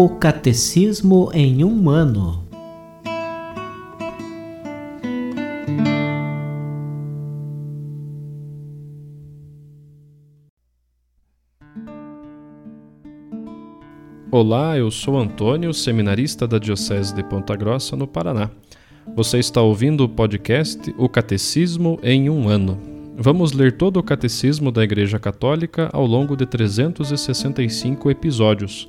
O Catecismo em um ano. Olá, eu sou Antônio, seminarista da Diocese de Ponta Grossa, no Paraná. Você está ouvindo o podcast O Catecismo em um ano. Vamos ler todo o Catecismo da Igreja Católica ao longo de 365 episódios.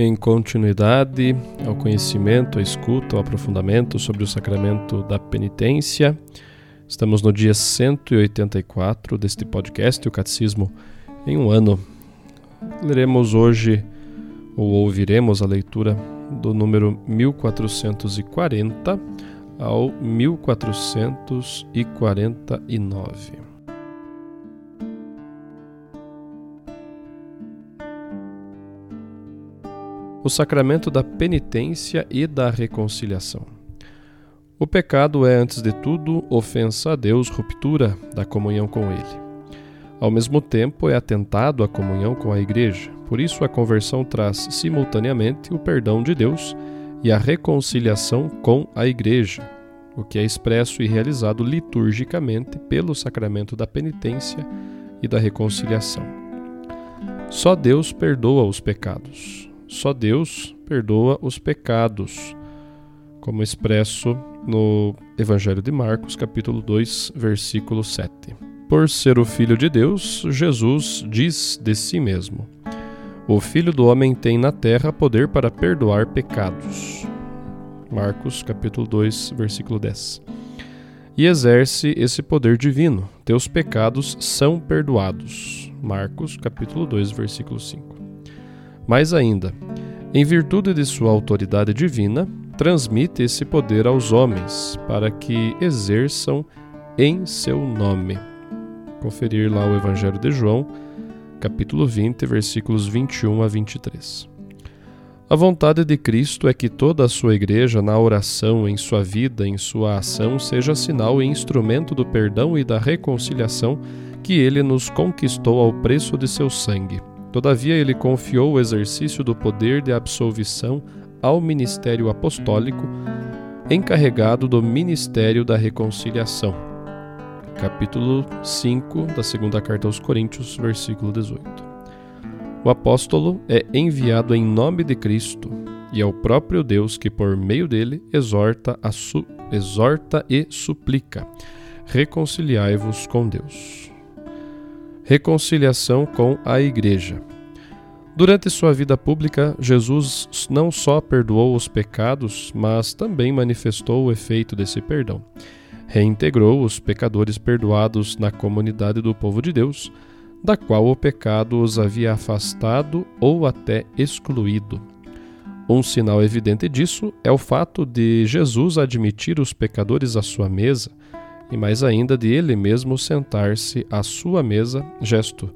Em continuidade ao conhecimento, à escuta, ao aprofundamento sobre o sacramento da penitência, estamos no dia 184 deste podcast, o Catecismo em um ano. Leremos hoje, ou ouviremos a leitura do número 1440 ao 1449. O sacramento da penitência e da reconciliação. O pecado é, antes de tudo, ofensa a Deus, ruptura da comunhão com Ele. Ao mesmo tempo, é atentado à comunhão com a Igreja, por isso a conversão traz simultaneamente o perdão de Deus e a reconciliação com a Igreja, o que é expresso e realizado liturgicamente pelo sacramento da penitência e da reconciliação. Só Deus perdoa os pecados. Só Deus perdoa os pecados, como expresso no Evangelho de Marcos, capítulo 2, versículo 7. Por ser o Filho de Deus, Jesus diz de si mesmo: O Filho do homem tem na terra poder para perdoar pecados. Marcos, capítulo 2, versículo 10. E exerce esse poder divino. Teus pecados são perdoados. Marcos, capítulo 2, versículo 5. Mais ainda, em virtude de sua autoridade divina, transmite esse poder aos homens, para que exerçam em seu nome. Conferir lá o Evangelho de João, capítulo 20, versículos 21 a 23. A vontade de Cristo é que toda a sua igreja, na oração, em sua vida, em sua ação, seja sinal e instrumento do perdão e da reconciliação que ele nos conquistou ao preço de seu sangue Todavia, ele confiou o exercício do poder de absolvição ao ministério apostólico, encarregado do ministério da reconciliação. Capítulo 5 da segunda carta aos Coríntios, versículo 18. O apóstolo é enviado em nome de Cristo, e é o próprio Deus que, por meio dele, exorta, exorta e suplica: reconciliai-vos com Deus reconciliação com a Igreja. Durante sua vida pública, Jesus não só perdoou os pecados, mas também manifestou o efeito desse perdão. Reintegrou os pecadores perdoados na comunidade do povo de Deus, da qual o pecado os havia afastado ou até excluído. Um sinal evidente disso é o fato de Jesus admitir os pecadores à sua mesa e mais ainda de ele mesmo sentar-se à sua mesa, gesto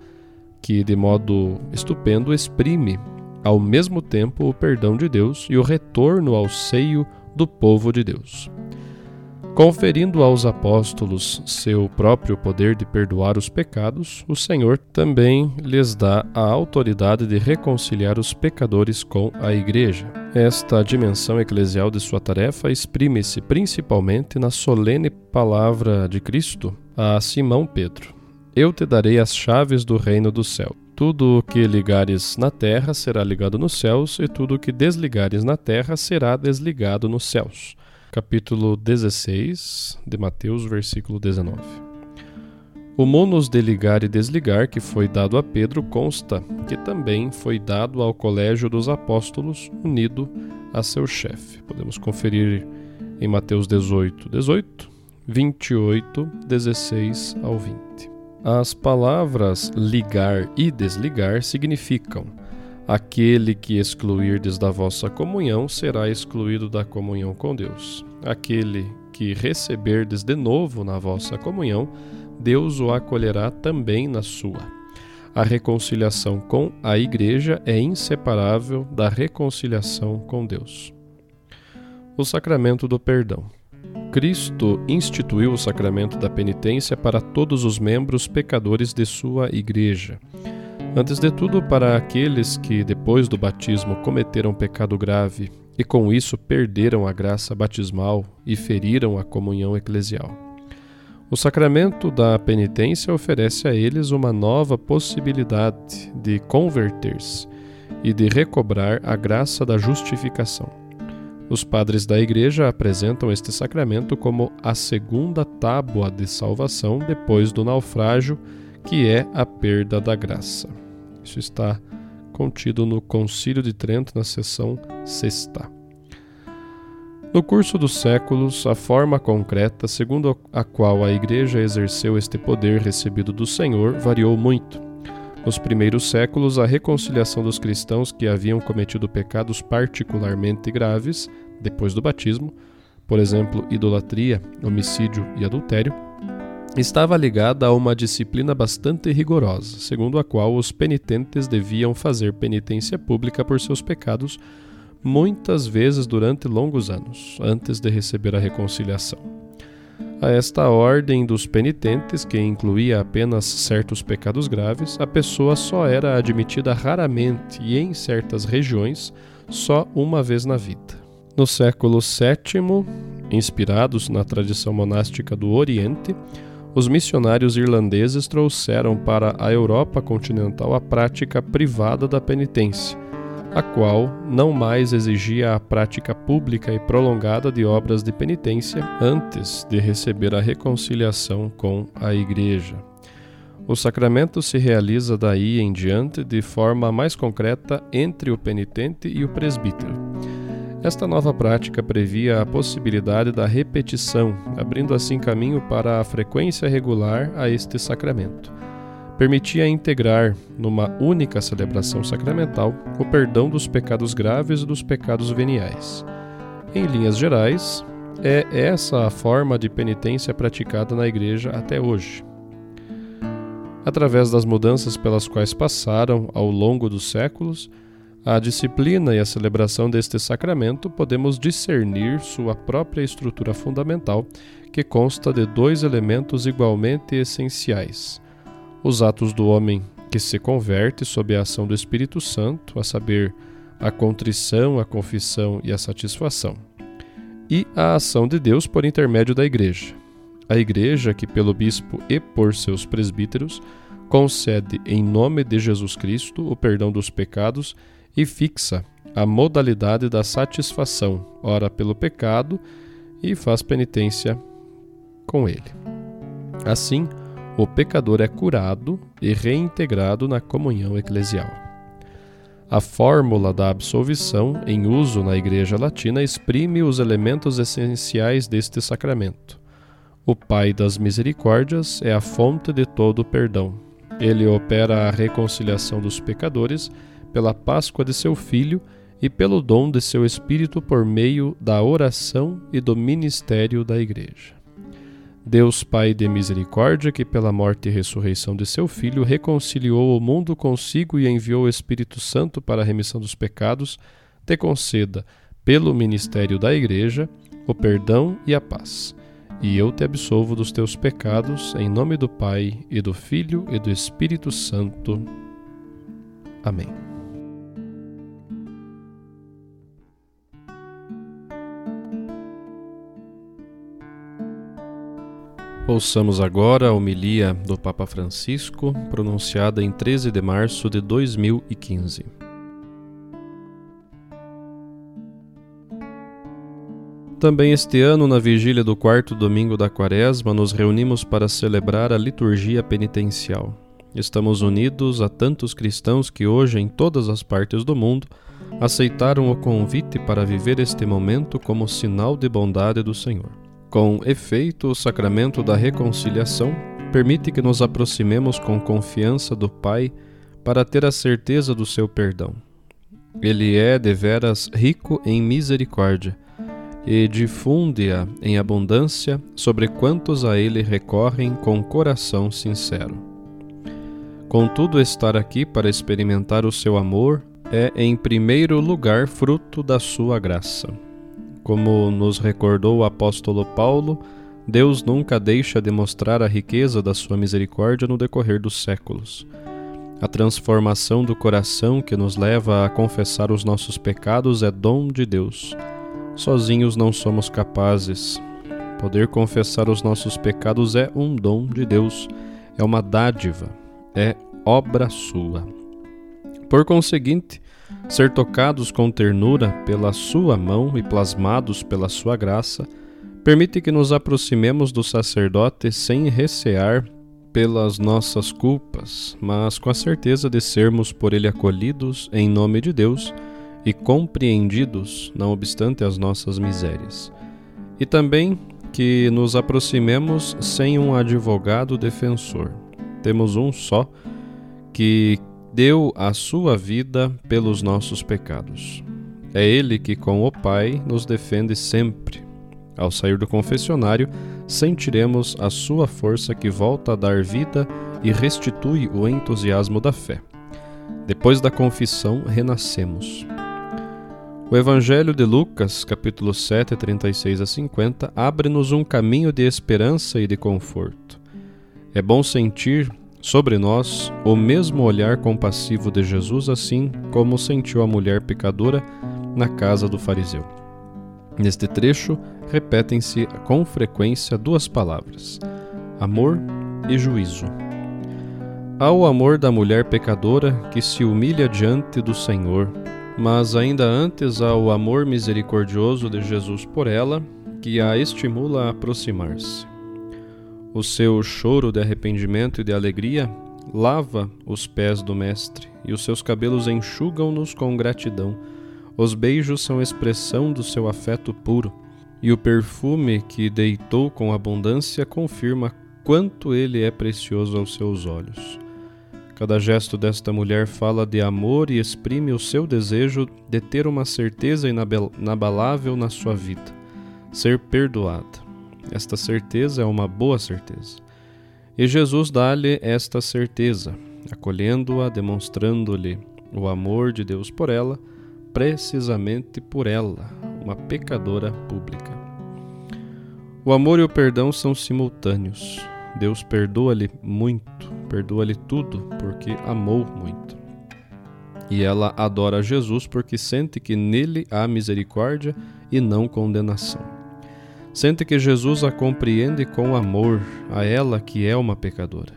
que de modo estupendo exprime ao mesmo tempo o perdão de Deus e o retorno ao seio do povo de Deus conferindo aos apóstolos seu próprio poder de perdoar os pecados, o Senhor também lhes dá a autoridade de reconciliar os pecadores com a Igreja. Esta dimensão eclesial de sua tarefa exprime-se principalmente na solene palavra de Cristo a Simão Pedro: Eu te darei as chaves do reino do céu. Tudo o que ligares na terra será ligado nos céus, e tudo o que desligares na terra será desligado nos céus capítulo 16 de Mateus, versículo 19. O monos de ligar e desligar que foi dado a Pedro consta que também foi dado ao colégio dos apóstolos, unido a seu chefe. Podemos conferir em Mateus 18, 18, 28, 16 ao 20. As palavras ligar e desligar significam Aquele que excluirdes da vossa comunhão será excluído da comunhão com Deus. Aquele que receberdes de novo na vossa comunhão, Deus o acolherá também na sua. A reconciliação com a Igreja é inseparável da reconciliação com Deus. O sacramento do perdão. Cristo instituiu o sacramento da penitência para todos os membros pecadores de sua Igreja. Antes de tudo, para aqueles que, depois do batismo, cometeram pecado grave e com isso perderam a graça batismal e feriram a comunhão eclesial. O sacramento da penitência oferece a eles uma nova possibilidade de converter-se e de recobrar a graça da justificação. Os padres da Igreja apresentam este sacramento como a segunda tábua de salvação depois do naufrágio, que é a perda da graça. Isso está contido no Concílio de Trento, na seção sexta. No curso dos séculos, a forma concreta segundo a qual a Igreja exerceu este poder recebido do Senhor variou muito. Nos primeiros séculos, a reconciliação dos cristãos que haviam cometido pecados particularmente graves, depois do batismo, por exemplo, idolatria, homicídio e adultério, estava ligada a uma disciplina bastante rigorosa, segundo a qual os penitentes deviam fazer penitência pública por seus pecados muitas vezes durante longos anos, antes de receber a reconciliação. A esta ordem dos penitentes, que incluía apenas certos pecados graves, a pessoa só era admitida raramente e em certas regiões só uma vez na vida. No século VII, inspirados na tradição monástica do Oriente, os missionários irlandeses trouxeram para a Europa continental a prática privada da penitência, a qual não mais exigia a prática pública e prolongada de obras de penitência antes de receber a reconciliação com a Igreja. O sacramento se realiza daí em diante de forma mais concreta entre o penitente e o presbítero. Esta nova prática previa a possibilidade da repetição, abrindo assim caminho para a frequência regular a este sacramento. Permitia integrar, numa única celebração sacramental, o perdão dos pecados graves e dos pecados veniais. Em linhas gerais, é essa a forma de penitência praticada na Igreja até hoje. Através das mudanças pelas quais passaram ao longo dos séculos, a disciplina e a celebração deste sacramento podemos discernir sua própria estrutura fundamental, que consta de dois elementos igualmente essenciais: os atos do homem que se converte sob a ação do Espírito Santo, a saber, a contrição, a confissão e a satisfação, e a ação de Deus por intermédio da Igreja. A Igreja, que pelo bispo e por seus presbíteros concede em nome de Jesus Cristo o perdão dos pecados e fixa a modalidade da satisfação, ora pelo pecado, e faz penitência com ele. Assim, o pecador é curado e reintegrado na comunhão eclesial. A fórmula da absolvição, em uso na Igreja Latina, exprime os elementos essenciais deste sacramento. O Pai das Misericórdias é a fonte de todo o perdão. Ele opera a reconciliação dos pecadores pela Páscoa de seu Filho e pelo dom de seu Espírito por meio da oração e do ministério da Igreja. Deus Pai de misericórdia, que pela morte e ressurreição de seu Filho reconciliou o mundo consigo e enviou o Espírito Santo para a remissão dos pecados, te conceda, pelo ministério da Igreja, o perdão e a paz. E eu te absolvo dos teus pecados, em nome do Pai, e do Filho, e do Espírito Santo. Amém. Ouçamos agora a homilia do Papa Francisco, pronunciada em 13 de março de 2015. Também este ano, na vigília do quarto domingo da Quaresma, nos reunimos para celebrar a liturgia penitencial. Estamos unidos a tantos cristãos que hoje, em todas as partes do mundo, aceitaram o convite para viver este momento como sinal de bondade do Senhor. Com efeito, o sacramento da reconciliação permite que nos aproximemos com confiança do Pai para ter a certeza do seu perdão. Ele é deveras rico em misericórdia e difunde-a em abundância sobre quantos a ele recorrem com coração sincero. Contudo, estar aqui para experimentar o seu amor é, em primeiro lugar, fruto da sua graça. Como nos recordou o apóstolo Paulo, Deus nunca deixa de mostrar a riqueza da sua misericórdia no decorrer dos séculos. A transformação do coração que nos leva a confessar os nossos pecados é dom de Deus. Sozinhos não somos capazes. Poder confessar os nossos pecados é um dom de Deus, é uma dádiva, é obra sua. Por conseguinte, ser tocados com ternura pela Sua mão e plasmados pela Sua graça, permite que nos aproximemos do sacerdote sem recear pelas nossas culpas, mas com a certeza de sermos por ele acolhidos em nome de Deus e compreendidos, não obstante as nossas misérias. E também que nos aproximemos sem um advogado defensor. Temos um só que deu a sua vida pelos nossos pecados. É Ele que, com o Pai, nos defende sempre. Ao sair do confessionário, sentiremos a sua força que volta a dar vida e restitui o entusiasmo da fé. Depois da confissão, renascemos. O Evangelho de Lucas, capítulo 7, 36 a 50, abre-nos um caminho de esperança e de conforto. É bom sentir sobre nós o mesmo olhar compassivo de Jesus, assim como sentiu a mulher pecadora na casa do fariseu. Neste trecho, repetem-se com frequência duas palavras: amor e juízo. Há o amor da mulher pecadora que se humilha diante do Senhor, mas ainda antes há o amor misericordioso de Jesus por ela, que a estimula a aproximar-se. O seu choro de arrependimento e de alegria lava os pés do Mestre, e os seus cabelos enxugam-nos com gratidão. Os beijos são expressão do seu afeto puro, e o perfume que deitou com abundância confirma quanto ele é precioso aos seus olhos. Cada gesto desta mulher fala de amor e exprime o seu desejo de ter uma certeza inabalável na sua vida, ser perdoada. Esta certeza é uma boa certeza. E Jesus dá-lhe esta certeza, acolhendo-a, demonstrando-lhe o amor de Deus por ela, precisamente por ela, uma pecadora pública. O amor e o perdão são simultâneos. Deus perdoa-lhe muito, perdoa-lhe tudo, porque amou muito. E ela adora Jesus porque sente que nele há misericórdia e não condenação. Sente que Jesus a compreende com amor, a ela que é uma pecadora.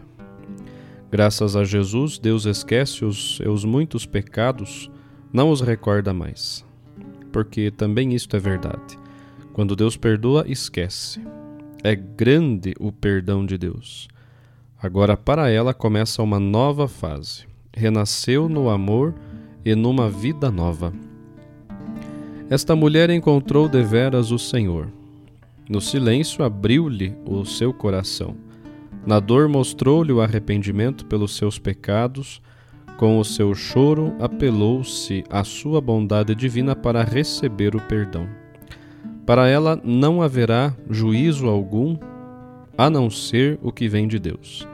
Graças a Jesus, Deus esquece os seus muitos pecados, não os recorda mais. Porque também isto é verdade. Quando Deus perdoa, esquece. É grande o perdão de Deus. Agora, para ela, começa uma nova fase. Renasceu no amor e numa vida nova. Esta mulher encontrou deveras o Senhor no silêncio abriu-lhe o seu coração. Na dor mostrou-lhe o arrependimento pelos seus pecados. Com o seu choro apelou-se à sua bondade divina para receber o perdão. Para ela não haverá juízo algum a não ser o que vem de Deus.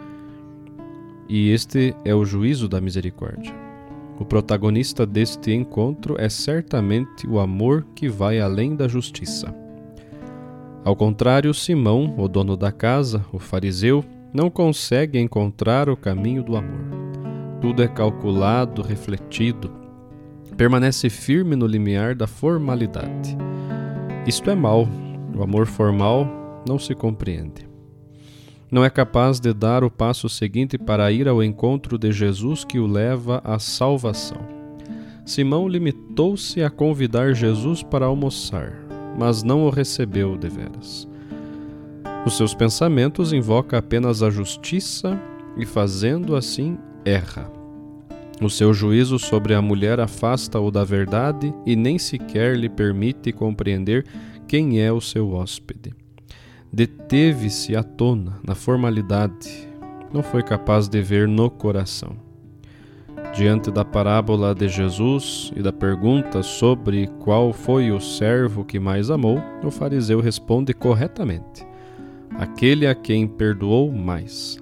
E este é o juízo da misericórdia. O protagonista deste encontro é certamente o amor que vai além da justiça. Ao contrário, Simão, o dono da casa, o fariseu, não consegue encontrar o caminho do amor. Tudo é calculado, refletido, permanece firme no limiar da formalidade. Isto é mal. O amor formal não se compreende. Não é capaz de dar o passo seguinte para ir ao encontro de Jesus que o leva à salvação. Simão limitou-se a convidar Jesus para almoçar, mas não o recebeu deveras. Os seus pensamentos invoca apenas a justiça e, fazendo assim, erra. O seu juízo sobre a mulher afasta-o da verdade e nem sequer lhe permite compreender quem é o seu hóspede. Deteve-se à tona, na formalidade, não foi capaz de ver no coração. Diante da parábola de Jesus e da pergunta sobre qual foi o servo que mais amou, o fariseu responde corretamente: aquele a quem perdoou mais.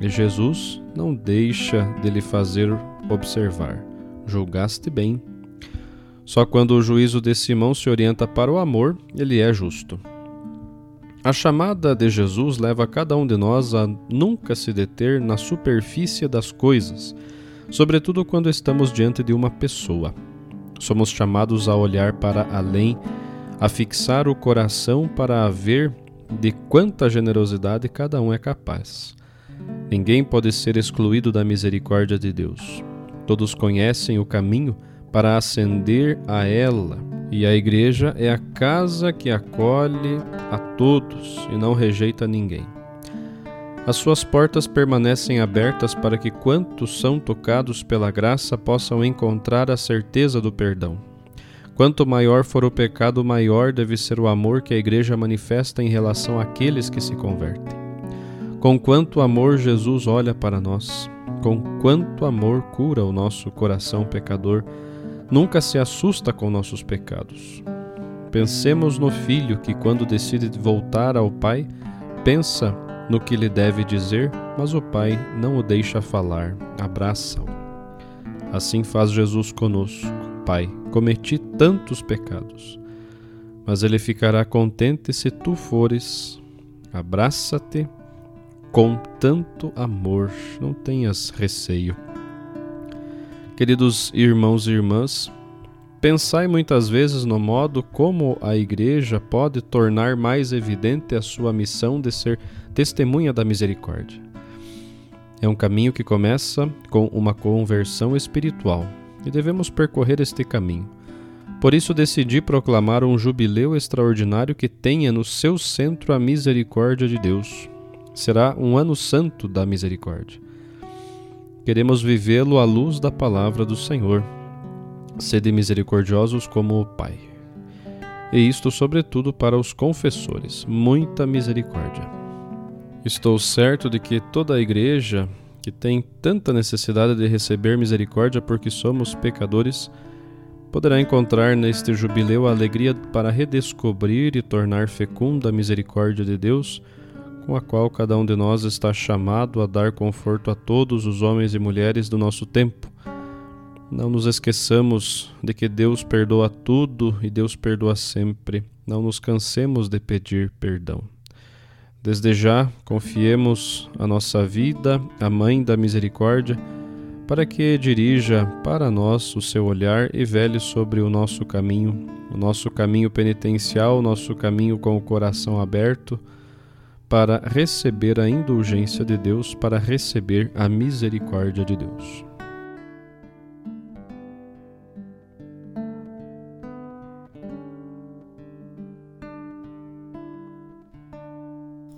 E Jesus não deixa de lhe fazer observar: julgaste bem. Só quando o juízo de Simão se orienta para o amor, ele é justo. A chamada de Jesus leva cada um de nós a nunca se deter na superfície das coisas sobretudo quando estamos diante de uma pessoa. Somos chamados a olhar para além, a fixar o coração para ver de quanta generosidade cada um é capaz. Ninguém pode ser excluído da misericórdia de Deus. Todos conhecem o caminho para ascender a ela, e a igreja é a casa que acolhe a todos e não rejeita ninguém. As suas portas permanecem abertas para que quantos são tocados pela graça possam encontrar a certeza do perdão. Quanto maior for o pecado, maior deve ser o amor que a Igreja manifesta em relação àqueles que se convertem. Com quanto amor Jesus olha para nós, com quanto amor cura o nosso coração pecador, nunca se assusta com nossos pecados. Pensemos no filho que, quando decide voltar ao Pai, pensa no que lhe deve dizer, mas o Pai não o deixa falar, abraça-o. Assim faz Jesus conosco. Pai, cometi tantos pecados, mas ele ficará contente se tu fores. Abraça-te com tanto amor, não tenhas receio. Queridos irmãos e irmãs, pensai muitas vezes no modo como a Igreja pode tornar mais evidente a sua missão de ser testemunha da misericórdia. É um caminho que começa com uma conversão espiritual e devemos percorrer este caminho. Por isso decidi proclamar um jubileu extraordinário que tenha no seu centro a misericórdia de Deus. Será um ano santo da misericórdia. Queremos vivê-lo à luz da palavra do Senhor. Sede misericordiosos como o Pai. E isto, sobretudo, para os confessores. Muita misericórdia. Estou certo de que toda a igreja que tem tanta necessidade de receber misericórdia porque somos pecadores, poderá encontrar neste jubileu a alegria para redescobrir e tornar fecunda a misericórdia de Deus, com a qual cada um de nós está chamado a dar conforto a todos os homens e mulheres do nosso tempo. Não nos esqueçamos de que Deus perdoa tudo e Deus perdoa sempre. Não nos cansemos de pedir perdão. Desde já, confiemos a nossa vida à Mãe da Misericórdia, para que dirija para nós o seu olhar e vele sobre o nosso caminho, o nosso caminho penitencial, o nosso caminho com o coração aberto, para receber a indulgência de Deus, para receber a misericórdia de Deus.